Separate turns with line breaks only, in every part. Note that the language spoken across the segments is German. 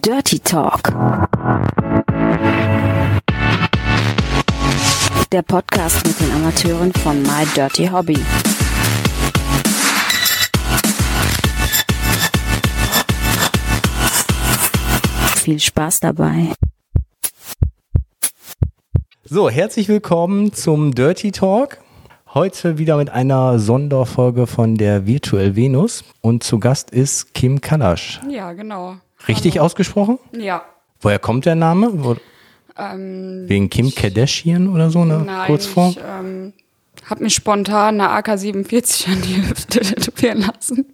Dirty Talk. Der Podcast mit den Amateuren von My Dirty Hobby. Viel Spaß dabei.
So, herzlich willkommen zum Dirty Talk. Heute wieder mit einer Sonderfolge von der Virtual Venus und zu Gast ist Kim Kalasch.
Ja, genau.
Richtig
Hallo.
ausgesprochen?
Ja.
Woher kommt der Name? Wo,
Ähm,
wegen Kim Kardashian oder so, ne?
nein,
Kurzform?
ich ähm, habe mich spontan eine AK-47 an die Hüfte tätowieren lassen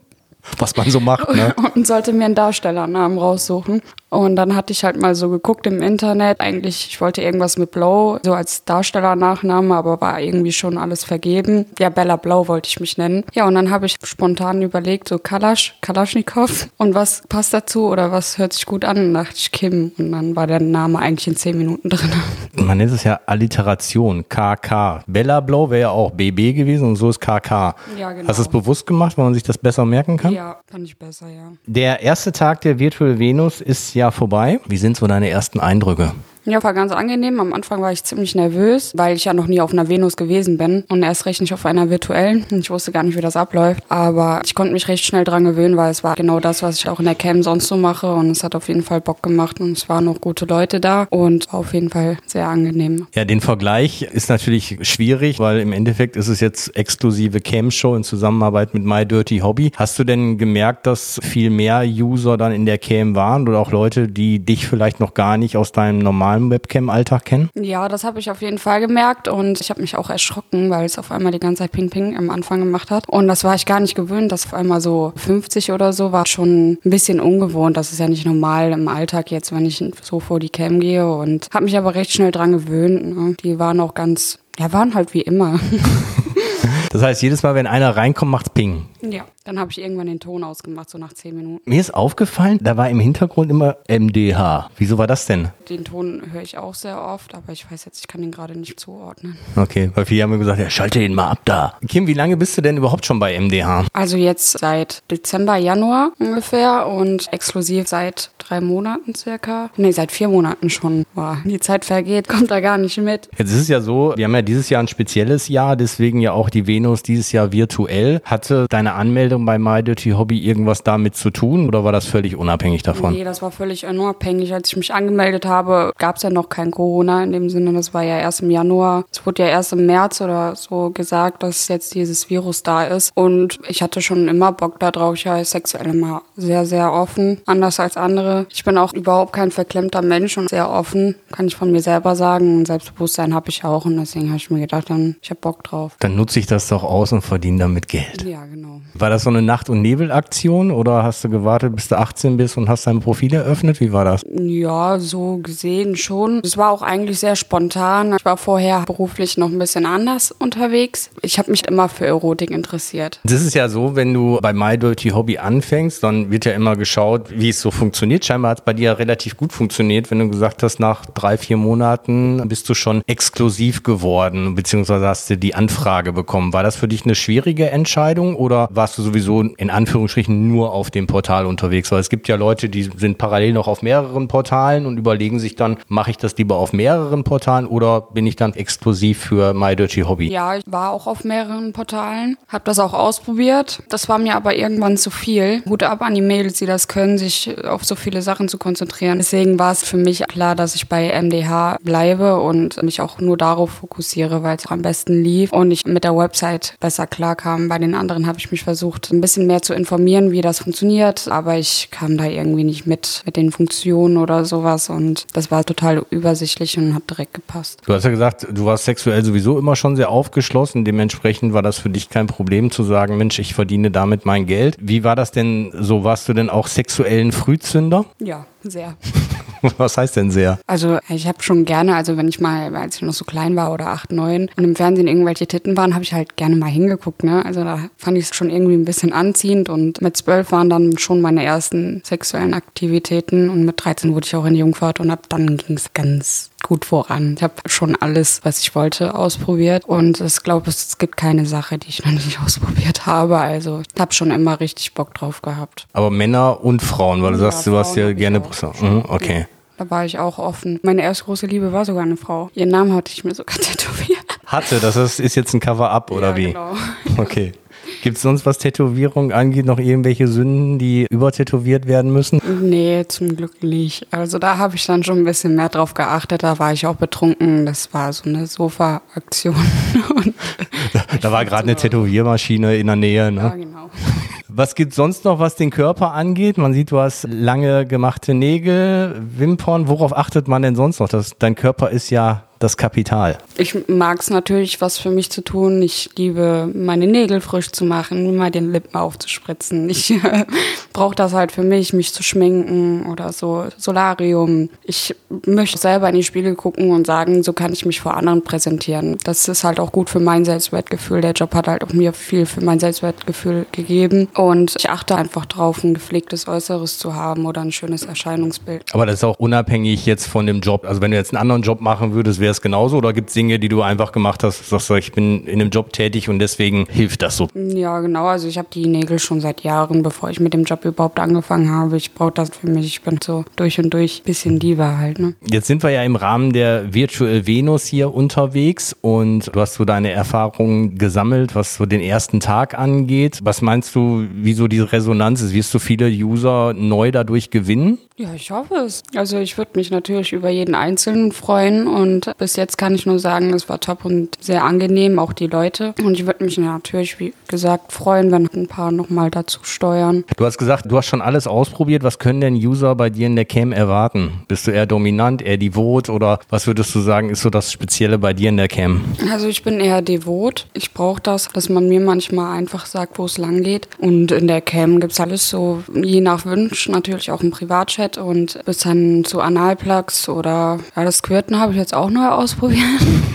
Was man so macht, ne?
und sollte mir einen Darstellernamen raussuchen. Und dann hatte ich halt mal so geguckt im Internet. Eigentlich, ich wollte irgendwas mit Blow, so als Darstellernachname, aber war irgendwie schon alles vergeben. Ja, Bella Blau wollte ich mich nennen. Ja, und dann habe ich spontan überlegt, so Kalasch, Kalaschnikow. Und was passt dazu oder was hört sich gut an? Und dachte ich Kim. Und dann war der Name eigentlich in zehn Minuten drin.
Man nennt es ja Alliteration, KK. Bella Blau wäre ja auch BB gewesen und so ist KK.
Ja, genau.
Hast du es bewusst gemacht, weil man sich das besser merken kann?
Ja, fand ich besser, ja.
Der erste Tag der Virtual Venus ist ja vorbei. Wie sind so deine ersten Eindrücke?
Ja, war ganz angenehm. Am Anfang war ich ziemlich nervös, weil ich ja noch nie auf einer Venus gewesen bin und erst recht nicht auf einer virtuellen. Ich wusste gar nicht, wie das abläuft. Aber ich konnte mich recht schnell dran gewöhnen, weil es war genau das, was ich auch in der Cam sonst so mache und es hat auf jeden Fall Bock gemacht und es waren noch gute Leute da und auf jeden Fall sehr angenehm.
Ja, den Vergleich ist natürlich schwierig, weil im Endeffekt ist es jetzt exklusive Cam-Show in Zusammenarbeit mit My Dirty Hobby. Hast du denn gemerkt, dass viel mehr User dann in der Cam waren oder auch Leute, die dich vielleicht noch gar nicht aus deinem normalen Webcam-Alltag kennen?
Ja, das habe ich auf jeden Fall gemerkt und ich habe mich auch erschrocken, weil es auf einmal die ganze Zeit Ping-Ping am Anfang gemacht hat. Und das war ich gar nicht gewöhnt, dass auf einmal so 50 oder so war schon ein bisschen ungewohnt. Das ist ja nicht normal im Alltag jetzt, wenn ich so vor die Cam gehe und habe mich aber recht schnell dran gewöhnt. Ne? Die waren auch ganz, ja, waren halt wie immer.
Das heißt, jedes Mal, wenn einer reinkommt, macht's Ping.
Ja, dann habe ich irgendwann den Ton ausgemacht, so nach 10 Minuten.
Mir ist aufgefallen, da war im Hintergrund immer MDH. Wieso war das denn?
Den Ton höre ich auch sehr oft, aber ich weiß jetzt, ich kann den gerade nicht zuordnen.
Okay, weil viele haben mir gesagt, ja, schalte den mal ab da. Kim, wie lange bist du denn überhaupt schon bei MDH?
Also jetzt seit Dezember, Januar ungefähr und exklusiv seit drei Monaten circa. Nee, seit vier Monaten schon. Boah, die Zeit vergeht, kommt da gar nicht mit.
Jetzt ist es ja so, wir haben ja dieses Jahr ein spezielles Jahr, deswegen ja auch die Venus dieses Jahr virtuell. Hatte deine Anmeldung bei My Dirty Hobby irgendwas damit zu tun oder war das völlig unabhängig davon?
Nee, das war völlig unabhängig. Als ich mich angemeldet habe, gab es ja noch kein Corona in dem Sinne. Das war ja erst im Januar. Es wurde ja erst im März oder so gesagt, dass jetzt dieses Virus da ist. Und ich hatte schon immer Bock darauf. Ich war sexuell immer sehr, sehr offen. Anders als andere. Ich bin auch überhaupt kein verklemmter Mensch und sehr offen. Kann ich von mir selber sagen. Und Selbstbewusstsein habe ich auch. Und deswegen habe ich mir gedacht, dann, ich habe Bock drauf.
Dann nutze ich das doch aus und verdiene damit Geld.
Ja, genau.
War das so eine Nacht- und Nebelaktion oder hast du gewartet, bis du 18 bist und hast dein Profil eröffnet? Wie war das?
Ja, so gesehen schon. Es war auch eigentlich sehr spontan. Ich war vorher beruflich noch ein bisschen anders unterwegs. Ich habe mich immer für Erotik interessiert.
Das ist ja so, wenn du bei My Dirty Hobby anfängst, dann wird ja immer geschaut, wie es so funktioniert. Scheinbar hat es bei dir ja relativ gut funktioniert, wenn du gesagt hast, nach drei, vier Monaten bist du schon exklusiv geworden, beziehungsweise hast du die Anfrage bekommen. War das für dich eine schwierige Entscheidung oder warst du sowieso in Anführungsstrichen nur auf dem Portal unterwegs? Weil es gibt ja Leute, die sind parallel noch auf mehreren Portalen und überlegen sich dann, mache ich das lieber auf mehreren Portalen oder bin ich dann exklusiv für My Dirty Hobby?
Ja, ich war auch auf mehreren Portalen, habe das auch ausprobiert. Das war mir aber irgendwann zu viel. Hut ab an die Mädels, die das können, sich auf so viele Sachen zu konzentrieren. Deswegen war es für mich klar, dass ich bei MDH bleibe und mich auch nur darauf fokussiere, weil es am besten lief und ich mit der Website besser klarkam. Bei den anderen habe ich mich versucht, ein bisschen mehr zu informieren, wie das funktioniert, aber ich kam da irgendwie nicht mit, mit den Funktionen oder sowas und das war total übersichtlich und hat direkt gepasst.
Du hast ja gesagt, du warst sexuell sowieso immer schon sehr aufgeschlossen. Dementsprechend war das für dich kein Problem zu sagen, Mensch, ich verdiene damit mein Geld. Wie war das denn so? Warst du denn auch sexuellen Frühzünder?
Ja, sehr.
Was heißt denn sehr?
Also ich habe schon gerne, also wenn ich mal, als ich noch so klein war oder acht, neun und im Fernsehen irgendwelche Titten waren, habe ich halt gerne mal hingeguckt. Ne? Also da fand ich es schon irgendwie ein bisschen anziehend und mit zwölf waren dann schon meine ersten sexuellen Aktivitäten und mit 13 wurde ich auch in die Jungfahrt und ab dann ging es ganz gut voran. Ich habe schon alles, was ich wollte, ausprobiert und ich glaube, es gibt keine Sache, die ich noch nicht ausprobiert habe. Also ich habe schon immer richtig Bock drauf gehabt.
Aber Männer und Frauen, weil du
Ja,
sagst, du hast ja gerne. Brüste. Mhm, okay.
Da war ich auch offen. Meine erste große Liebe war sogar eine Frau. Ihren Namen hatte ich mir sogar tätowiert.
Hatte, das ist, ist jetzt ein Cover-up oder
ja,
wie?
Genau.
Okay. Gibt es sonst, was Tätowierung angeht, noch irgendwelche Sünden, die übertätowiert werden müssen?
Nee, zum Glück nicht. Also da habe ich dann schon ein bisschen mehr drauf geachtet. Da war ich auch betrunken. Das war so eine Sofa-Aktion. Und
Da war gerade eine Tätowiermaschine in der Nähe.
ja,
Ne?
genau.
Was gibt sonst noch, was den Körper angeht? Man sieht, du hast lange gemachte Nägel, Wimpern. Worauf achtet man denn sonst noch? Das, dein Körper ist ja das Kapital.
Ich mag es natürlich, was für mich zu tun. Ich liebe, meine Nägel frisch zu machen, mal den Lippen aufzuspritzen. Ich äh, brauche das halt für mich, mich zu schminken oder so Solarium. Ich möchte selber in die Spiegel gucken und sagen, so kann ich mich vor anderen präsentieren. Das ist halt auch gut für mein Selbstwertgefühl. Der Job hat halt auch mir viel für mein Selbstwertgefühl gegeben. Und ich achte einfach drauf, ein gepflegtes Äußeres zu haben oder ein schönes Erscheinungsbild.
Aber das ist auch unabhängig jetzt von dem Job. Also wenn du jetzt einen anderen Job machen würdest, wäre es genauso? Oder gibt es Dinge, die du einfach gemacht hast, sagst du, ich bin in einem Job tätig und deswegen hilft das so?
Ja, genau. Also ich habe die Nägel schon seit Jahren, bevor ich mit dem Job überhaupt angefangen habe. Ich brauche das für mich. Ich bin so durch und durch bisschen Diva halt. Ne?
Jetzt sind wir ja im Rahmen der Virtual Venus hier unterwegs und du hast so deine Erfahrungen gesammelt, was so den ersten Tag angeht. Was meinst du, wie so diese Resonanz ist? Wirst du viele User neu dadurch gewinnen?
Ja, ich hoffe es. Also ich würde mich natürlich über jeden Einzelnen freuen und bis jetzt kann ich nur sagen, es war top und sehr angenehm, auch die Leute. Und ich würde mich natürlich, wie gesagt, freuen, wenn ein paar nochmal dazu steuern.
Du hast gesagt, du hast schon alles ausprobiert. Was können denn User bei dir in der Cam erwarten? Bist du eher dominant, eher devot oder was würdest du sagen, ist so das Spezielle bei dir in der Cam?
Also ich bin eher devot. Ich brauche das, dass man mir manchmal einfach sagt, wo es lang geht. Und in der Cam gibt's alles so, je nach Wunsch, natürlich auch im Privatchat und bis dann zu Analplugs oder ja, das Squirten habe ich jetzt auch neu ausprobiert.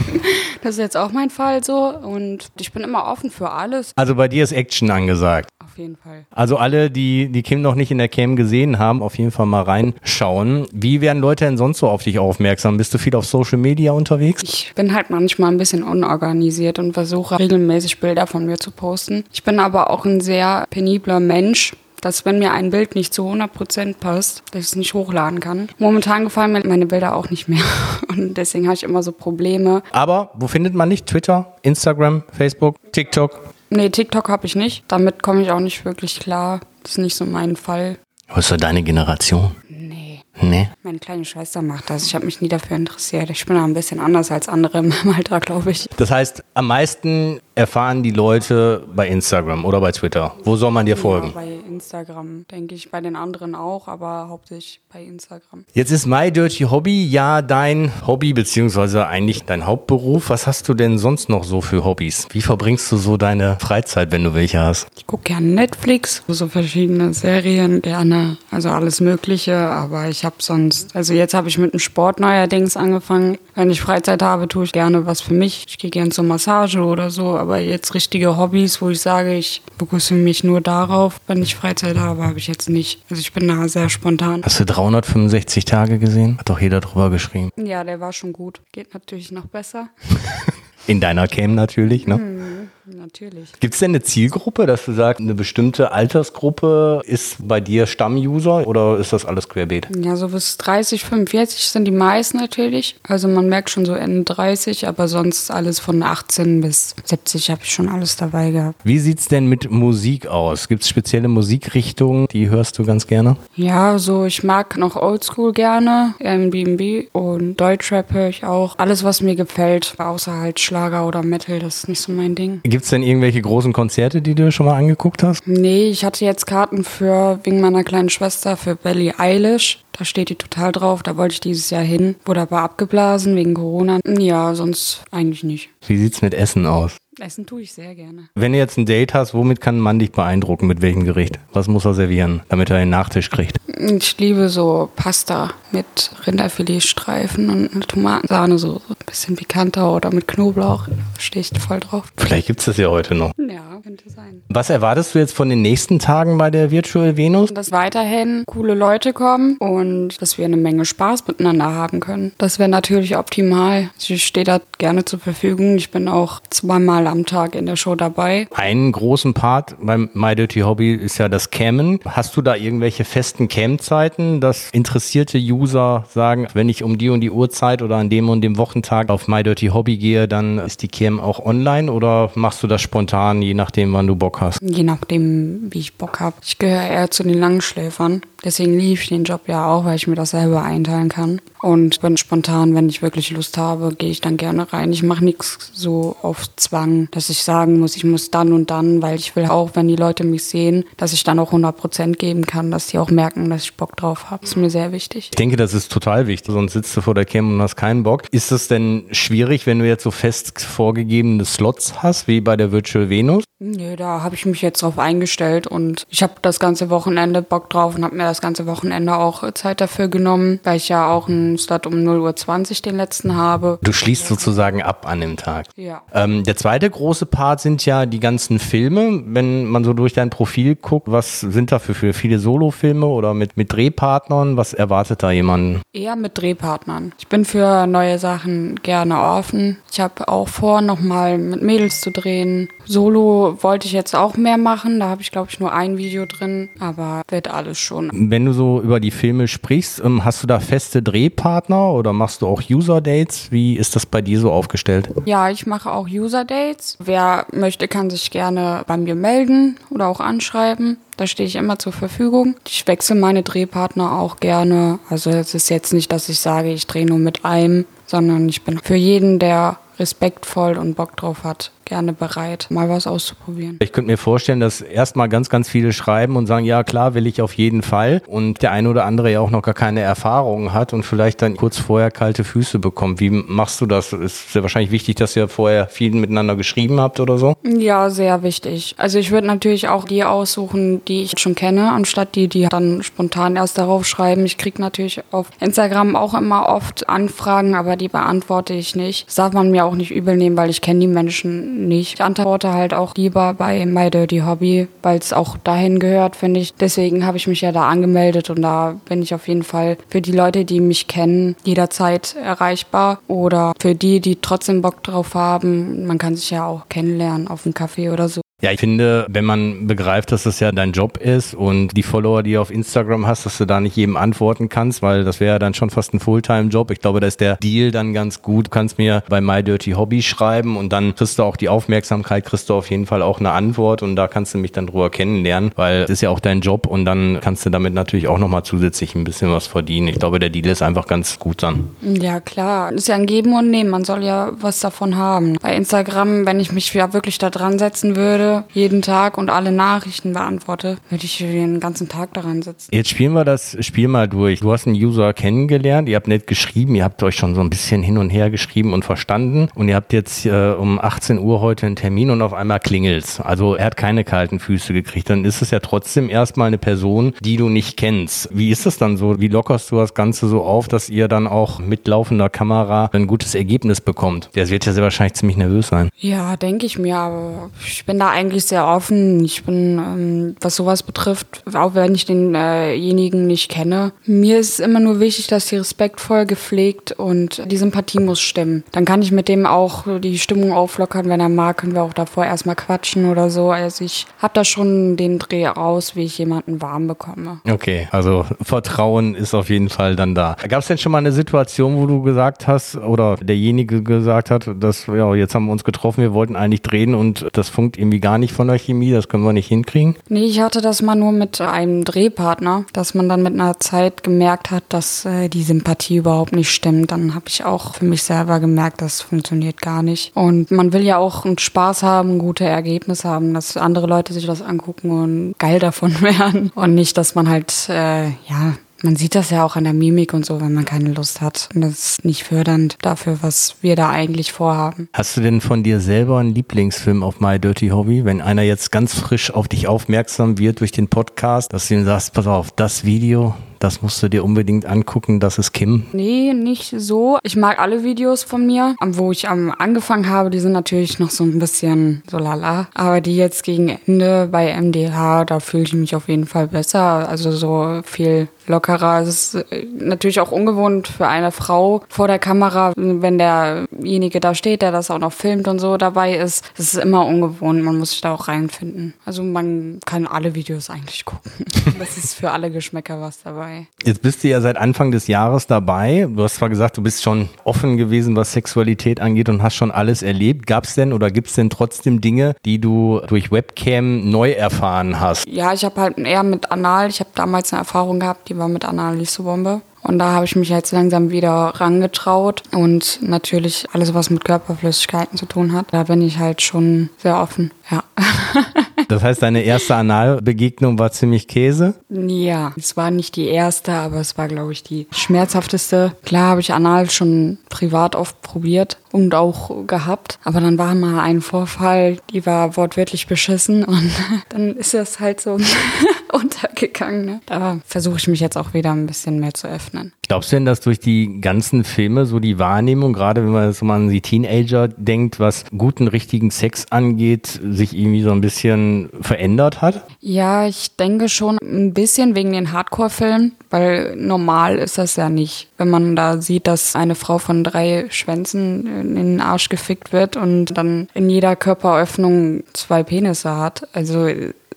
das ist jetzt auch mein Fall so. Und ich bin immer offen für alles.
Also bei dir ist Action angesagt.
Auf jeden Fall.
Also alle, die die Kim noch nicht in der Cam gesehen haben, auf jeden Fall mal reinschauen. Wie werden Leute denn sonst so auf dich aufmerksam? Bist du viel auf Social Media unterwegs?
Ich bin halt manchmal ein bisschen unorganisiert und versuche regelmäßig Bilder von mir zu posten. Ich bin aber auch ein sehr penibler Mensch dass wenn mir ein Bild nicht zu 100% passt, dass ich es nicht hochladen kann. Momentan gefallen mir meine Bilder auch nicht mehr und deswegen habe ich immer so Probleme.
Aber wo findet man nicht? Twitter, Instagram, Facebook, TikTok?
Nee, TikTok habe ich nicht. Damit komme ich auch nicht wirklich klar. Das ist nicht so mein Fall.
Was so deine Generation?
Nee.
Nee.
Meine kleine Schwester macht das. Ich habe mich nie dafür interessiert. Ich bin da ein bisschen anders als andere in meinem Alter, glaube ich.
Das heißt, am meisten erfahren die Leute bei Instagram oder bei Twitter. Wo soll man dir folgen?
Ja, bei Instagram, denke ich. Bei den anderen auch, aber hauptsächlich bei Instagram.
Jetzt ist My Dirty Hobby ja dein Hobby, beziehungsweise eigentlich dein Hauptberuf. Was hast du denn sonst noch so für Hobbys? Wie verbringst du so deine Freizeit, wenn du welche hast?
Ich gucke gerne Netflix, so verschiedene Serien, gerne, also alles Mögliche, aber ich habe sonst, also jetzt habe ich mit dem Sport neuerdings angefangen. Wenn ich Freizeit habe, tue ich gerne was für mich. Ich gehe gerne zur Massage oder so, aber jetzt richtige Hobbys, wo ich sage, ich fokussiere mich nur darauf, wenn ich Freizeit habe, habe ich jetzt nicht. Also ich bin da sehr spontan.
Hast du 365 Tage gesehen? Hat doch jeder drüber geschrieben.
Ja, der war schon gut. Geht natürlich noch besser.
In deiner Cam natürlich, ne?
Natürlich.
Gibt es denn eine Zielgruppe, dass du sagst, eine bestimmte Altersgruppe ist bei dir Stammuser oder ist das alles querbeet?
Ja, so bis 30, 45 sind die meisten natürlich. Also man merkt schon so Ende 30, aber sonst alles von 18 bis 70 habe ich schon alles dabei gehabt.
Wie sieht's denn mit Musik aus? Gibt es spezielle Musikrichtungen, die hörst du ganz gerne?
Ja, so ich mag noch Oldschool gerne, Airbnb und Deutschrap höre ich auch. Alles, was mir gefällt, außer halt Schlager oder Metal, das ist nicht so mein Ding.
Gibt es denn irgendwelche großen Konzerte, die du schon mal angeguckt hast?
Nee, ich hatte jetzt Karten für, wegen meiner kleinen Schwester, für Billie Eilish. Da steht die total drauf. Da wollte ich dieses Jahr hin. Wurde aber abgeblasen wegen Corona. Ja, sonst eigentlich nicht.
Wie sieht's mit Essen aus?
Essen tue ich sehr gerne.
Wenn du jetzt ein Date hast, womit kann ein Mann dich beeindrucken? Mit welchem Gericht? Was muss er servieren, damit er einen Nachtisch kriegt?
Ich liebe so Pasta mit Rinderfiletstreifen und eine Tomatensahne, so ein bisschen pikanter oder mit Knoblauch. Stehe ich voll drauf.
Vielleicht gibt es das ja heute noch.
Ja, könnte sein.
Was erwartest du jetzt von den nächsten Tagen bei der Virtual Venus?
Dass weiterhin coole Leute kommen und dass wir eine Menge Spaß miteinander haben können. Das wäre natürlich optimal. Ich stehe da gerne zur Verfügung. Ich bin auch zweimal am Tag in der Show dabei.
Einen großen Part beim My Dirty Hobby ist ja das Cammen. Hast du da irgendwelche festen Cam-Zeiten, dass interessierte User sagen, wenn ich um die und die Uhrzeit oder an dem und dem Wochentag auf My Dirty Hobby gehe, dann ist die Cam auch online oder machst du das spontan, je nachdem, wann du Bock hast?
Je nachdem, wie ich Bock habe. Ich gehöre eher zu den Langschläfern. Deswegen liebe ich den Job ja auch, weil ich mir das selber einteilen kann. Und bin spontan, wenn ich wirklich Lust habe, gehe ich dann gerne rein. Ich mache nichts so auf Zwang, dass ich sagen muss, ich muss dann und dann, weil ich will auch, wenn die Leute mich sehen, dass ich dann auch 100 Prozent geben kann, dass die auch merken, dass ich Bock drauf habe. Das ist mir sehr wichtig.
Ich denke, das ist total wichtig, sonst sitzt du vor der Cam und hast keinen Bock. Ist es denn schwierig, wenn du jetzt so fest vorgegebene Slots hast, wie bei der Virtual Venus?
Nö, da habe ich mich jetzt drauf eingestellt und ich habe das ganze Wochenende Bock drauf und habe mir das ganze Wochenende auch Zeit dafür genommen, weil ich ja auch einen Slot um 0.20 Uhr den letzten habe.
Du schließt sozusagen ab an dem Tag.
Ja.
Ähm, der zweite große Part sind ja die ganzen Filme. Wenn man so durch dein Profil guckt, was sind da für, für viele Solofilme oder mit, mit Drehpartnern? Was erwartet da jemanden?
Eher mit Drehpartnern. Ich bin für neue Sachen gerne offen. Ich habe auch vor, nochmal mit Mädels zu drehen. Solo wollte ich jetzt auch mehr machen. Da habe ich, glaube ich, nur ein Video drin, aber wird alles schon.
Wenn du so über die Filme sprichst, ähm, hast du da feste Drehpartner oder machst du auch User-Dates? Wie ist das bei dir so aufgestellt?
Ja, ich mache auch User-Dates. Wer möchte, kann sich gerne bei mir melden oder auch anschreiben. Da stehe ich immer zur Verfügung. Ich wechsle meine Drehpartner auch gerne. Also es ist jetzt nicht, dass ich sage, ich drehe nur mit einem, sondern ich bin für jeden, der respektvoll und Bock drauf hat, gerne bereit, mal was auszuprobieren.
Ich könnte mir vorstellen, dass erstmal ganz, ganz viele schreiben und sagen, ja klar, will ich auf jeden Fall. Und der eine oder andere ja auch noch gar keine Erfahrung hat und vielleicht dann kurz vorher kalte Füße bekommt. Wie machst du das? Ist sehr wahrscheinlich wichtig, dass ihr vorher viel miteinander geschrieben habt oder so?
Ja, sehr wichtig. Also ich würde natürlich auch die aussuchen, die ich schon kenne, anstatt die, die dann spontan erst darauf schreiben. Ich kriege natürlich auf Instagram auch immer oft Anfragen, aber die beantworte ich nicht. Das darf man mir auch nicht übel nehmen, weil ich kenne die Menschen nicht. Ich antworte halt auch lieber bei My Dirty Hobby, weil es auch dahin gehört, finde ich. Deswegen habe ich mich ja da angemeldet und da bin ich auf jeden Fall für die Leute, die mich kennen, jederzeit erreichbar. Oder für die, die trotzdem Bock drauf haben. Man kann sich ja auch kennenlernen auf einem Café oder so.
Ja, ich finde, wenn man begreift, dass das ja dein Job ist und die Follower, die du auf Instagram hast, dass du da nicht jedem antworten kannst, weil das wäre ja dann schon fast ein Fulltime-Job. Ich glaube, da ist der Deal dann ganz gut. Du kannst mir bei My Dirty Hobby schreiben und dann kriegst du auch die Aufmerksamkeit, kriegst du auf jeden Fall auch eine Antwort und da kannst du mich dann drüber kennenlernen, weil es ist ja auch dein Job und dann kannst du damit natürlich auch nochmal zusätzlich ein bisschen was verdienen. Ich glaube, der Deal ist einfach ganz gut dann.
Ja, klar. Ist ja ein Geben und Nehmen. Man soll ja was davon haben. Bei Instagram, wenn ich mich ja wirklich da dran setzen würde, jeden Tag und alle Nachrichten beantworte, würde ich den ganzen Tag daran sitzen.
Jetzt spielen wir das Spiel mal durch. Du hast einen User kennengelernt, ihr habt nicht geschrieben, ihr habt euch schon so ein bisschen hin und her geschrieben und verstanden und ihr habt jetzt äh, um 18 Uhr heute einen Termin und auf einmal klingelt's. Also er hat keine kalten Füße gekriegt. Dann ist es ja trotzdem erstmal eine Person, die du nicht kennst. Wie ist es dann so? Wie lockerst du das Ganze so auf, dass ihr dann auch mit laufender Kamera ein gutes Ergebnis bekommt? Der wird ja sehr wahrscheinlich ziemlich nervös sein.
Ja, denke ich mir, aber ich bin da eigentlich sehr offen. Ich bin, ähm, was sowas betrifft, auch wenn ich denjenigen äh nicht kenne, mir ist immer nur wichtig, dass sie respektvoll, gepflegt und die Sympathie muss stimmen. Dann kann ich mit dem auch die Stimmung auflockern. Wenn er mag, können wir auch davor erstmal quatschen oder so. Also ich habe da schon den Dreh raus, wie ich jemanden warm bekomme.
Okay, also Vertrauen ist auf jeden Fall dann da. Gab es denn schon mal eine Situation, wo du gesagt hast oder derjenige gesagt hat, dass ja, jetzt haben wir uns getroffen, wir wollten eigentlich drehen und das funkt irgendwie gar nicht von der Chemie, das können wir nicht hinkriegen?
Nee, ich hatte das mal nur mit einem Drehpartner, dass man dann mit einer Zeit gemerkt hat, dass äh, die Sympathie überhaupt nicht stimmt. Dann habe ich auch für mich selber gemerkt, das funktioniert gar nicht. Und man will ja auch einen Spaß haben, gute Ergebnisse haben, dass andere Leute sich das angucken und geil davon werden. Und nicht, dass man halt, äh, ja, man sieht das ja auch an der Mimik und so, wenn man keine Lust hat. Und das ist nicht fördernd dafür, was wir da eigentlich vorhaben.
Hast du denn von dir selber einen Lieblingsfilm auf My Dirty Hobby? Wenn einer jetzt ganz frisch auf dich aufmerksam wird durch den Podcast, dass du ihm sagst, pass auf, das Video, das musst du dir unbedingt angucken, das ist Kim.
Nee, nicht so. Ich mag alle Videos von mir. Wo ich am angefangen habe, die sind natürlich noch so ein bisschen so lala. Aber die jetzt gegen Ende bei MDH, da fühle ich mich auf jeden Fall besser. Also so viel lockerer. Es ist äh, natürlich auch ungewohnt für eine Frau vor der Kamera, wenn derjenige da steht, der das auch noch filmt und so dabei ist. Es ist immer ungewohnt. Man muss sich da auch reinfinden. Also man kann alle Videos eigentlich gucken. Das ist für alle Geschmäcker was dabei.
Jetzt bist du ja seit Anfang des Jahres dabei. Du hast zwar gesagt, du bist schon offen gewesen, was Sexualität angeht und hast schon alles erlebt. Gab es denn oder gibt es denn trotzdem Dinge, die du durch Webcam neu erfahren hast?
Ja, ich habe halt eher mit Anal, ich habe damals eine Erfahrung gehabt, die war mit Anal nicht so Bombe. Und da habe ich mich jetzt langsam wieder rangetraut. Und natürlich alles, was mit Körperflüssigkeiten zu tun hat, da bin ich halt schon sehr offen, ja.
Das heißt, deine erste Analbegegnung war ziemlich Käse?
Ja, es war nicht die erste, aber es war, glaube ich, die schmerzhafteste. Klar habe ich Anal schon privat oft probiert und auch gehabt. Aber dann war mal ein Vorfall, die war wortwörtlich beschissen und dann ist das halt so untergegangen. Ne? Da versuche ich mich jetzt auch wieder ein bisschen mehr zu öffnen.
Glaubst du denn, dass durch die ganzen Filme so die Wahrnehmung, gerade wenn man so an die Teenager denkt, was guten, richtigen Sex angeht, sich irgendwie so ein bisschen verändert hat?
Ja, ich denke schon ein bisschen wegen den Hardcore-Filmen, weil normal ist das ja nicht. Wenn man da sieht, dass eine Frau von drei Schwänzen in den Arsch gefickt wird und dann in jeder Körperöffnung zwei Penisse hat. Also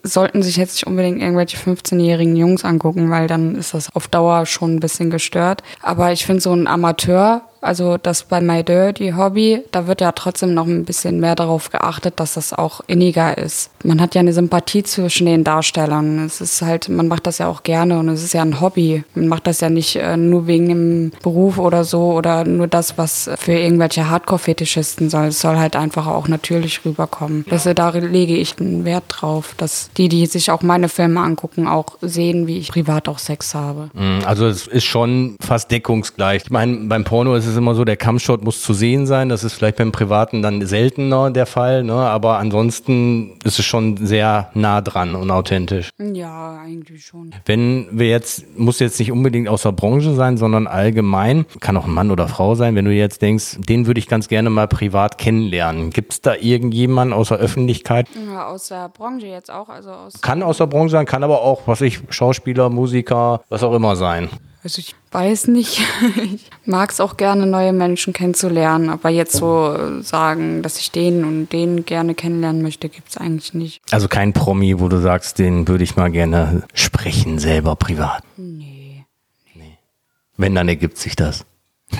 sollten sich jetzt nicht unbedingt irgendwelche 15-jährigen Jungs angucken, weil dann ist das auf Dauer schon ein bisschen gestört. Aber ich finde so ein Amateur also das bei My Dirty Hobby, da wird ja trotzdem noch ein bisschen mehr darauf geachtet, dass das auch inniger ist. Man hat ja eine Sympathie zwischen den Darstellern. Es ist halt, man macht das ja auch gerne und es ist ja ein Hobby. Man macht das ja nicht äh, nur wegen dem Beruf oder so oder nur das, was für irgendwelche Hardcore-Fetischisten soll. Es soll halt einfach auch natürlich rüberkommen. Das, da lege ich einen Wert drauf, dass die, die sich auch meine Filme angucken, auch sehen, wie ich privat auch Sex habe.
Mhm, also es ist schon fast deckungsgleich. Ich meine, beim Porno ist es immer so, der Kampfshot muss zu sehen sein. Das ist vielleicht beim Privaten dann seltener der Fall, ne? aber ansonsten ist es schon sehr nah dran und authentisch.
Ja, eigentlich schon.
Wenn wir jetzt, muss jetzt nicht unbedingt aus der Branche sein, sondern allgemein, kann auch ein Mann oder Frau sein, wenn du jetzt denkst, den würde ich ganz gerne mal privat kennenlernen. Gibt es da irgendjemanden aus der Öffentlichkeit?
Ja, aus der Branche jetzt auch. Also aus
kann aus der Branche sein, kann aber auch, was ich, Schauspieler, Musiker, was auch immer sein.
Also ich weiß nicht. Ich mag es auch gerne, neue Menschen kennenzulernen. Aber jetzt so sagen, dass ich den und den gerne kennenlernen möchte, gibt es eigentlich nicht.
Also kein Promi, wo du sagst, den würde ich mal gerne sprechen, selber privat.
Nee.
Nee. Wenn, dann ergibt sich das.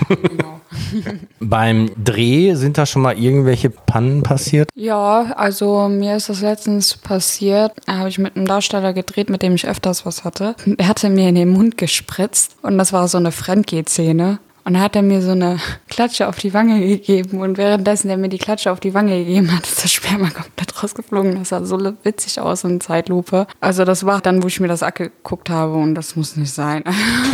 Genau.
Beim Dreh sind da schon mal irgendwelche Pannen passiert?
Ja, also mir ist das letztens passiert. Da habe ich mit einem Darsteller gedreht, mit dem ich öfters was hatte. Er hatte mir in den Mund gespritzt und das war so eine Fremdgeh-Szene. Und da hat er mir so eine Klatsche auf die Wange gegeben. Und währenddessen er mir die Klatsche auf die Wange gegeben hat, ist das Sperma komplett rausgeflogen. Das sah so witzig aus in Zeitlupe. Also das war dann, wo ich mir das angeguckt habe und das muss nicht sein.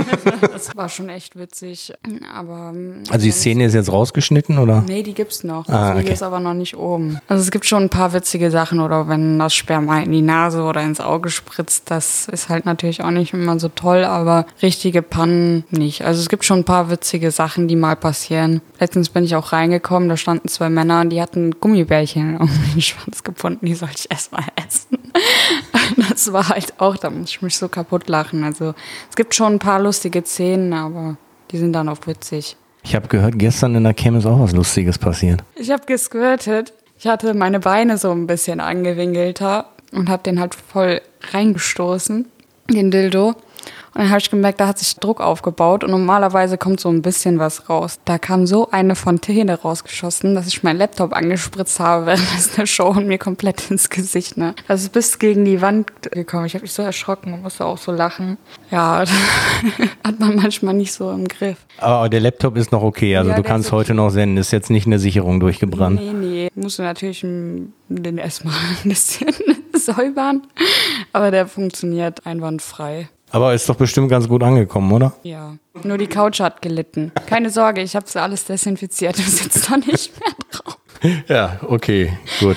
das war schon echt witzig. Aber
ähm, Also die Szene ist jetzt rausgeschnitten, oder?
Nee, die gibt's noch.
Ah,
Das Video
okay.
ist aber noch nicht oben. Also es gibt schon ein paar witzige Sachen oder wenn das Sperma in die Nase oder ins Auge spritzt, das ist halt natürlich auch nicht immer so toll, aber richtige Pannen nicht. Also es gibt schon ein paar witzige Sachen, die mal passieren. Letztens bin ich auch reingekommen, da standen zwei Männer und die hatten Gummibärchen um den Schwanz gebunden, die sollte ich erstmal essen. Das war halt auch, da muss ich mich so kaputt lachen. Also es gibt schon ein paar lustige Szenen, aber die sind dann auch witzig.
Ich habe gehört, gestern in der Cam ist auch was Lustiges passiert.
Ich habe gesquirtet. Ich hatte meine Beine so ein bisschen angewinkelter und habe den halt voll reingestoßen, den Dildo. Und dann habe ich gemerkt, da hat sich Druck aufgebaut und normalerweise kommt so ein bisschen was raus. Da kam so eine Fontäne rausgeschossen, dass ich meinen Laptop angespritzt habe während der Show und mir komplett ins Gesicht. Ne? Das ist bis gegen die Wand gekommen. Ich habe mich so erschrocken und musste auch so lachen. Ja, hat man manchmal nicht so im Griff.
Aber der Laptop ist noch okay, also
Ja,
du kannst heute noch senden. Ist jetzt nicht eine Sicherung durchgebrannt.
Nee, nee. Musst du natürlich den erstmal ein bisschen säubern. Aber der funktioniert einwandfrei.
Aber ist doch bestimmt ganz gut angekommen, oder?
Ja. Nur die Couch hat gelitten. Keine Sorge, ich habe alles desinfiziert. Du sitzt da nicht mehr drauf.
Ja, okay, gut.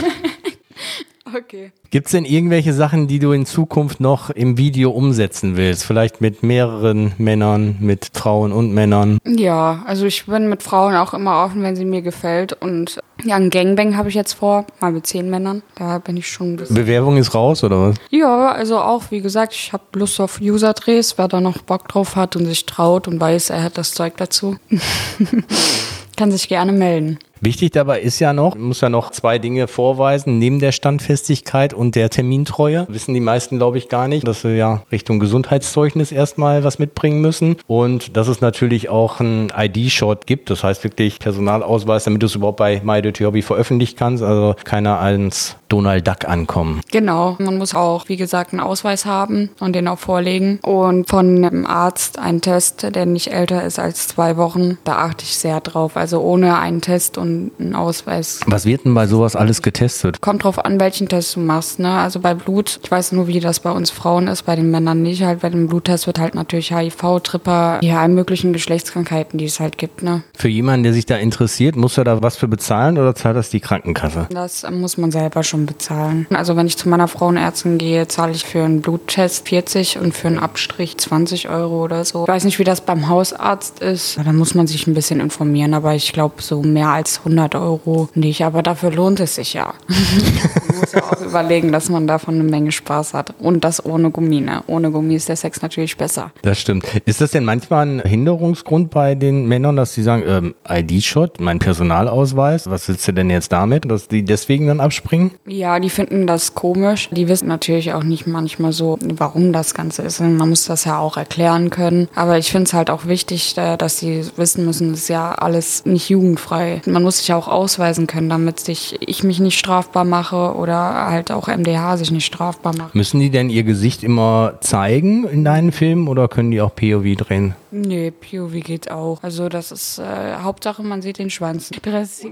Okay.
Gibt es denn irgendwelche Sachen, die du in Zukunft noch im Video umsetzen willst? Vielleicht mit mehreren Männern, mit Frauen und Männern?
Ja, also ich bin mit Frauen auch immer offen, wenn sie mir gefällt. Und ja, ein Gangbang habe ich jetzt vor, mal mit zehn Männern. Da bin ich schon ein bisschen.
Bewerbung ist raus, oder was?
Ja, also auch, wie gesagt, ich habe Lust auf User-Drehs. Wer da noch Bock drauf hat und sich traut und weiß, er hat das Zeug dazu, kann sich gerne melden.
Wichtig dabei ist ja noch, muss ja noch zwei Dinge vorweisen, neben der Standfestigkeit und der Termintreue. Wissen die meisten, glaube ich, gar nicht, dass sie ja Richtung Gesundheitszeugnis erstmal was mitbringen müssen. Und dass es natürlich auch ein ID-Shot gibt, das heißt wirklich Personalausweis, damit du es überhaupt bei My Dirty Hobby veröffentlichen kannst. Also keiner als Donald Duck ankommen.
Genau, man muss auch, wie gesagt, einen Ausweis haben und den auch vorlegen. Und von einem Arzt einen Test, der nicht älter ist als zwei Wochen, da achte ich sehr drauf. Also ohne einen Test und einen Ausweis.
Was wird denn bei sowas alles getestet?
Kommt drauf an, welchen Test du machst. Ne? Also bei Blut, ich weiß nur, wie das bei uns Frauen ist, bei den Männern nicht. Halt bei dem Bluttest wird halt natürlich HIV, Tripper, ja, allen möglichen Geschlechtskrankheiten, die es halt gibt. Ne?
Für jemanden, der sich da interessiert, muss er da was für bezahlen oder zahlt das die Krankenkasse?
Das muss man selber schon bezahlen. Also wenn ich zu meiner Frauenärztin gehe, zahle ich für einen Bluttest 40 und für einen Abstrich 20 Euro oder so. Ich weiß nicht, wie das beim Hausarzt ist. Da muss man sich ein bisschen informieren, aber ich glaube so mehr als 100 Euro nicht. Aber dafür lohnt es sich ja. man muss ja auch überlegen, dass man davon eine Menge Spaß hat. Und das ohne Gummi. Ne? Ohne Gummi ist der Sex natürlich besser.
Das stimmt. Ist das denn manchmal ein Hinderungsgrund bei den Männern, dass sie sagen, ähm, ID-Shot, mein Personalausweis, was willst du denn jetzt damit? Dass die deswegen dann abspringen?
Ja, die finden das komisch. Die wissen natürlich auch nicht manchmal so, warum das Ganze ist. Man muss das ja auch erklären können. Aber ich finde es halt auch wichtig, äh, dass sie wissen müssen, das ist ja alles nicht jugendfrei. Man muss sich auch ausweisen können, damit sich, ich mich nicht strafbar mache oder halt auch MDH sich nicht strafbar macht.
Müssen die denn ihr Gesicht immer zeigen in deinen Filmen oder können die auch POV drehen?
Nee, POV geht auch. Also das ist äh, Hauptsache, man sieht den Schwanz.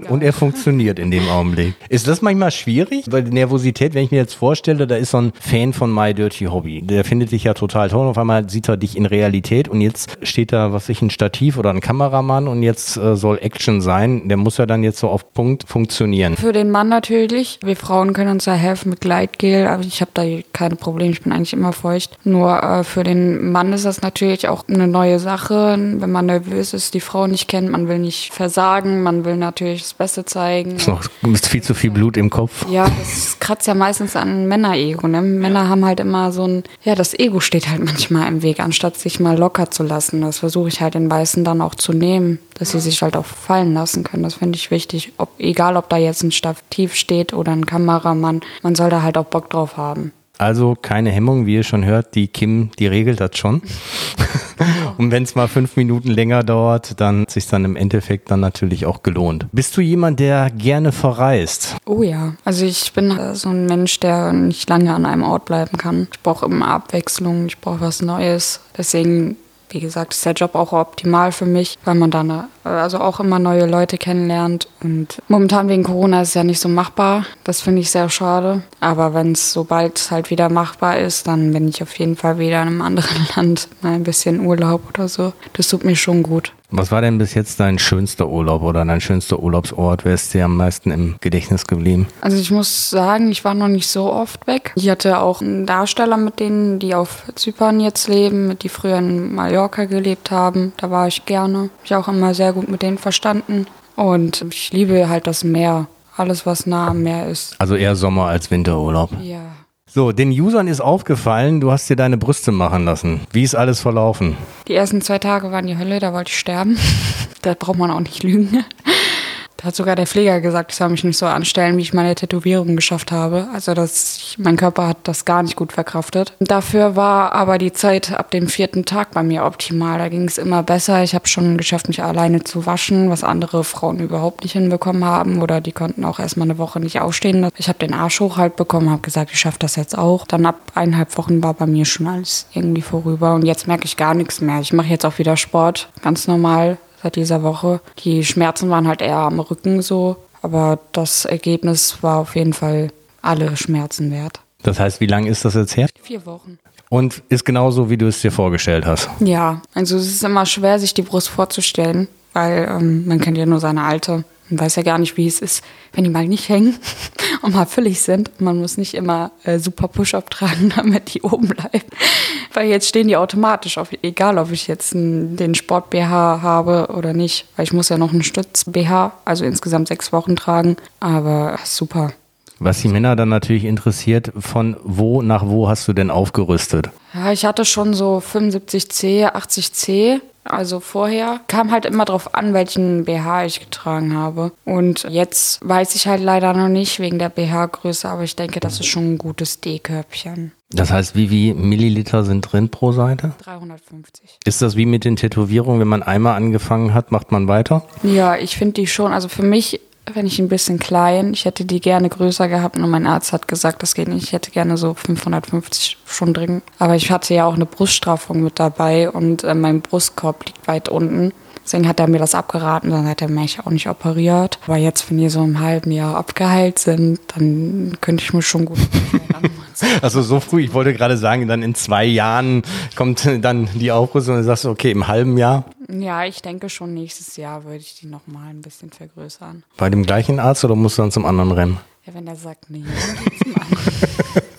Und er funktioniert in dem Augenblick. Ist das manchmal schwierig? Weil die Nervosität, wenn ich mir jetzt vorstelle, da ist so ein Fan von My Dirty Hobby. Der findet dich ja total toll. Auf einmal sieht er dich in Realität und jetzt steht da, was ich, ein Stativ oder ein Kameramann und jetzt äh, soll Action sein. Der muss ja dann jetzt so auf Punkt funktionieren.
Für den Mann natürlich. Wir Frauen können uns ja helfen mit Gleitgel, aber ich habe da keine Probleme. Ich bin eigentlich immer feucht. Nur äh, für den Mann ist das natürlich auch eine neue Sache. Wenn man nervös ist, die Frau nicht kennt, man will nicht versagen, man will natürlich das Beste zeigen.
Ist noch ist viel zu viel Blut im Kopf.
Ja, das kratzt ja meistens an Männer-Ego. Ne? Männer haben halt immer so ein, ja, das Ego steht halt manchmal im Weg, anstatt sich mal locker zu lassen. Das versuche ich halt den Weißen dann auch zu nehmen, dass sie sich halt auch fallen lassen können. Das finde ich wichtig. Ob, egal, ob da jetzt ein Stativ steht oder ein Kameramann, man soll da halt auch Bock drauf haben.
Also keine Hemmung, wie ihr schon hört, die Kim, die regelt das schon. Und wenn es mal fünf Minuten länger dauert, dann hat sich dann im Endeffekt dann natürlich auch gelohnt. Bist du jemand, der gerne verreist?
Oh ja, also ich bin äh, so ein Mensch, der nicht lange an einem Ort bleiben kann. Ich brauche immer Abwechslung, ich brauche was Neues. Deswegen wie gesagt, ist der Job auch optimal für mich, weil man dann also auch immer neue Leute kennenlernt. Und momentan wegen Corona ist es ja nicht so machbar. Das finde ich sehr schade. Aber wenn es sobald halt wieder machbar ist, dann bin ich auf jeden Fall wieder in einem anderen Land, mal ein bisschen Urlaub oder so. Das tut mir schon gut.
Was war denn bis jetzt dein schönster Urlaub oder dein schönster Urlaubsort? Wer ist dir am meisten im Gedächtnis geblieben?
Also ich muss sagen, ich war noch nicht so oft weg. Ich hatte auch einen Darsteller mit denen, die auf Zypern jetzt leben, die früher in Mallorca gelebt haben. Da war ich gerne. Ich auch immer sehr gut mit denen verstanden. Und ich liebe halt das Meer. Alles, was nah am Meer ist.
Also eher Sommer als Winterurlaub.
Ja.
So, den Usern ist aufgefallen, du hast dir deine Brüste machen lassen. Wie ist alles verlaufen?
Die ersten zwei Tage waren die Hölle, da wollte ich sterben. da braucht man auch nicht lügen. Hat sogar der Pfleger gesagt, ich soll mich nicht so anstellen, wie ich meine Tätowierung geschafft habe. Also das, ich, mein Körper hat das gar nicht gut verkraftet. Dafür war aber die Zeit ab dem vierten Tag bei mir optimal. Da ging es immer besser. Ich habe schon geschafft, mich alleine zu waschen, was andere Frauen überhaupt nicht hinbekommen haben. Oder die konnten auch erstmal eine Woche nicht aufstehen. Ich habe den Arsch hoch halt bekommen, habe gesagt, ich schaffe das jetzt auch. Dann ab eineinhalb Wochen war bei mir schon alles irgendwie vorüber. Und jetzt merke ich gar nichts mehr. Ich mache jetzt auch wieder Sport, ganz normal seit dieser Woche. Die Schmerzen waren halt eher am Rücken so, aber das Ergebnis war auf jeden Fall alle Schmerzen wert.
Das heißt, wie lange ist das jetzt her?
Vier Wochen.
und ist genauso, wie du es dir vorgestellt hast.
Ja, also es ist immer schwer, sich die Brust vorzustellen, weil ähm, man kennt ja nur seine alte. Man weiß ja gar nicht, wie es ist, wenn die mal nicht hängen und mal füllig sind. Man muss nicht immer äh, super Push-Up tragen, damit die oben bleiben. Weil jetzt stehen die automatisch auf, egal ob ich jetzt einen, den Sport-BH habe oder nicht. Weil ich muss ja noch einen Stütz-BH, also insgesamt sechs Wochen tragen. Aber super.
Was die Männer dann natürlich interessiert, von wo nach wo hast du denn aufgerüstet?
Ja, ich hatte schon so 75C, 80C. Also vorher kam halt immer drauf an, welchen BH ich getragen habe. Und jetzt weiß ich halt leider noch nicht wegen der BH-Größe, aber ich denke, das ist schon ein gutes D-Körbchen.
Das heißt, wie wie Milliliter sind drin pro Seite?
350.
Ist das wie mit den Tätowierungen, wenn man einmal angefangen hat, macht man weiter?
Ja, ich finde die schon, also für mich wenn ich ein bisschen klein. Ich hätte die gerne größer gehabt und mein Arzt hat gesagt, das geht nicht. Ich hätte gerne so 550 schon drin. Aber ich hatte ja auch eine Bruststraffung mit dabei und äh, mein Brustkorb liegt weit unten. Deswegen hat er mir das abgeraten, dann hat er mich auch nicht operiert. Aber jetzt, wenn die so im halben Jahr abgeheilt sind, dann könnte ich mir schon gut
Also so früh, ich wollte gerade sagen, dann in zwei Jahren kommt dann die Aufrüstung und dann sagst du, okay, im halben Jahr?
Ja, ich denke schon nächstes Jahr würde ich die nochmal ein bisschen vergrößern.
Bei dem gleichen Arzt oder musst du dann zum anderen rennen?
Ja, wenn er sagt, nee, dann zum anderen.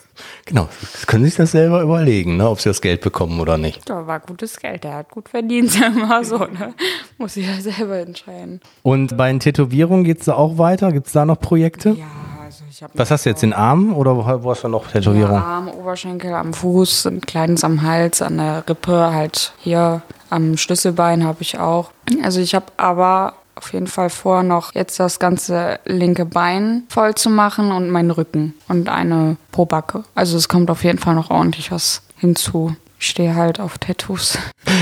Genau, das können Sie sich das selber überlegen, ne, ob Sie das Geld bekommen oder nicht.
Da war gutes Geld, der hat gut verdient, sag mal so, ne? Muss ich ja selber entscheiden.
Und bei den Tätowierungen geht es da auch weiter? Gibt es da noch Projekte?
Ja, also ich habe.
Was hast du jetzt, den Arm oder wo hast du noch Tätowierungen?
Ja, Arm, Oberschenkel, am Fuß, ein kleines am Hals, an der Rippe, halt hier am Schlüsselbein habe ich auch. Also ich habe aber auf jeden Fall vor, noch jetzt das ganze linke Bein voll zu machen und meinen Rücken und eine Pobacke. Also es kommt auf jeden Fall noch ordentlich was hinzu. Ich stehe halt auf Tattoos.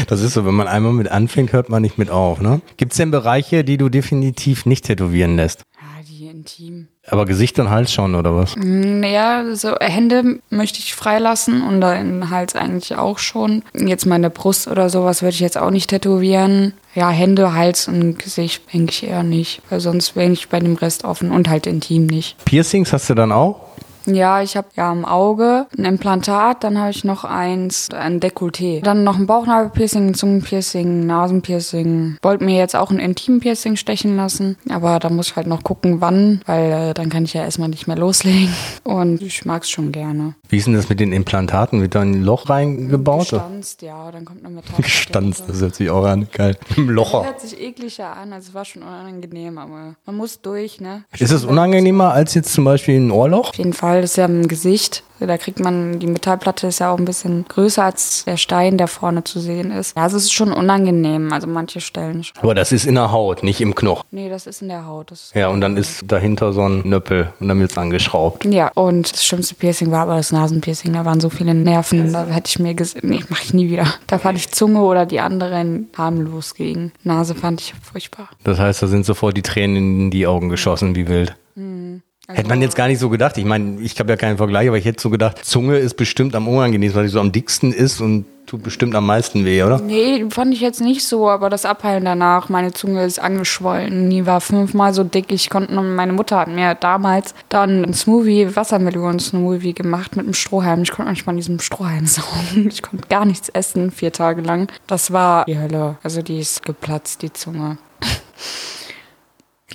Das ist so, wenn man einmal mit anfängt, hört man nicht mit auf, ne? Gibt es denn Bereiche, die du definitiv nicht tätowieren lässt?
Die intim.
Aber Gesicht und Hals schon, oder was?
Naja, so Hände möchte ich freilassen und den Hals eigentlich auch schon. Jetzt meine Brust oder sowas würde ich jetzt auch nicht tätowieren. Ja, Hände, Hals und Gesicht denke ich eher nicht, weil sonst wäre ich bei dem Rest offen und halt intim nicht.
Piercings hast du dann auch?
Ja, ich habe ja am Auge ein Implantat, dann habe ich noch eins, ein Dekolleté. Dann noch ein Bauchnabelpiercing, ein Zungenpiercing, ein Nasenpiercing. Wollte mir jetzt auch ein Intimpiercing stechen lassen, aber da muss ich halt noch gucken, wann, weil äh, dann kann ich ja erstmal nicht mehr loslegen. Und ich mag's schon gerne.
Wie ist denn das mit den Implantaten? Wird da ein Loch reingebaut?
Gestanzt, ja, dann kommt eine Metall.
Gestanzt, das hört sich auch an. Geil. Im
Das
Locher.
hört sich ekliger an, also es war schon unangenehm, aber man muss durch, ne?
Ist es unangenehmer als jetzt zum Beispiel ein Ohrloch?
Auf jeden Fall, das ist ja im Gesicht. Da kriegt man, die Metallplatte ist ja auch ein bisschen größer als der Stein, der vorne zu sehen ist. Ja, also es ist schon unangenehm, also manche Stellen schon.
Aber das ist in der Haut, nicht im Knochen.
Nee, das ist in der Haut. Das
Ja, und dann ist dahinter so ein Nöppel und dann wird's angeschraubt.
ja, und das schlimmste Piercing war aber das Nasenpiercing. Da waren so viele Nerven, da hätte ich mir gesagt, nee, mach ich nie wieder. Da fand ich Zunge oder die anderen harmlos gegen. Nase fand ich furchtbar.
Das heißt, da sind sofort die Tränen in die Augen geschossen, wie wild. Hätte man jetzt gar nicht so gedacht. Ich meine, ich habe ja keinen Vergleich, aber ich hätte so gedacht, Zunge ist bestimmt am unangenehmsten, weil sie so am dicksten ist und tut bestimmt am meisten weh, oder?
Nee, fand ich jetzt nicht so, aber das Abheilen danach, meine Zunge ist angeschwollen, die war fünfmal so dick. Ich konnte, meine Mutter hat mir damals dann ein Smoothie, Wassermelonen-Smoothie gemacht mit einem Strohhalm. Ich konnte manchmal an diesem Strohhalm saugen. Ich konnte gar nichts essen, vier Tage lang. Das war die Hölle. Also die ist geplatzt, die Zunge.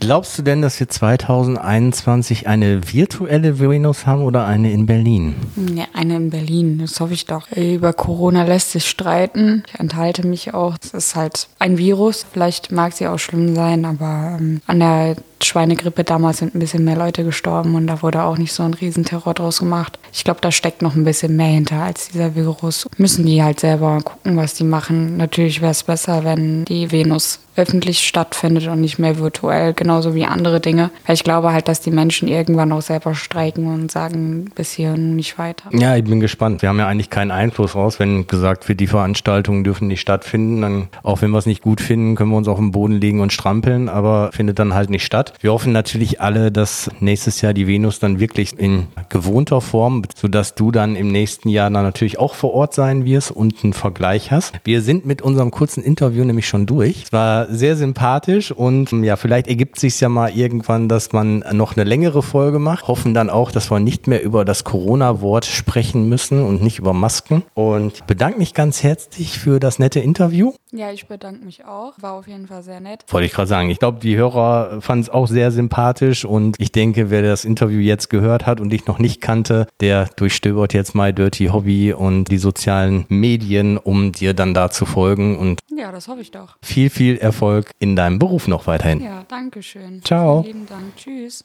Glaubst du denn, dass wir 2021 eine virtuelle Venus haben oder eine in Berlin?
Ja, eine in Berlin, das hoffe ich doch. Über Corona lässt sich streiten. Ich enthalte mich auch. Es ist halt ein Virus. Vielleicht mag sie auch schlimm sein, aber ähm, an der Schweinegrippe damals sind ein bisschen mehr Leute gestorben und da wurde auch nicht so ein Riesenterror draus gemacht. Ich glaube, da steckt noch ein bisschen mehr hinter als dieser Virus. Müssen die halt selber gucken, was die machen. Natürlich wäre es besser, wenn die Venus öffentlich stattfindet und nicht mehr virtuell, genauso wie andere Dinge. Weil ich glaube halt, dass die Menschen irgendwann auch selber streiken und sagen, bis hier nicht weiter.
Ja, ich bin gespannt. Wir haben ja eigentlich keinen Einfluss raus, wenn gesagt wird, die Veranstaltungen dürfen nicht stattfinden. Dann, auch wenn wir es nicht gut finden, können wir uns auf den Boden legen und strampeln, aber findet dann halt nicht statt. Wir hoffen natürlich alle, dass nächstes Jahr die Venus dann wirklich in gewohnter Form, sodass du dann im nächsten Jahr dann natürlich auch vor Ort sein wirst und einen Vergleich hast. Wir sind mit unserem kurzen Interview nämlich schon durch. Es war sehr sympathisch und ja, vielleicht ergibt sich ja mal irgendwann, dass man noch eine längere Folge macht. Hoffen dann auch, dass wir nicht mehr über das Corona-Wort sprechen müssen und nicht über Masken. Und bedanke mich ganz herzlich für das nette Interview.
Ja, ich bedanke mich auch. War auf jeden Fall sehr nett.
Wollte ich gerade sagen. Ich glaube, die Hörer fanden es auch sehr sympathisch und ich denke, wer das Interview jetzt gehört hat und dich noch nicht kannte, der durchstöbert jetzt My Dirty Hobby und die sozialen Medien, um dir dann da zu folgen und
Ja, das hoffe ich doch.
viel, viel Erfolg in deinem Beruf noch weiterhin.
Ja, danke schön.
Ciao.
Vielen lieben Dank. Tschüss.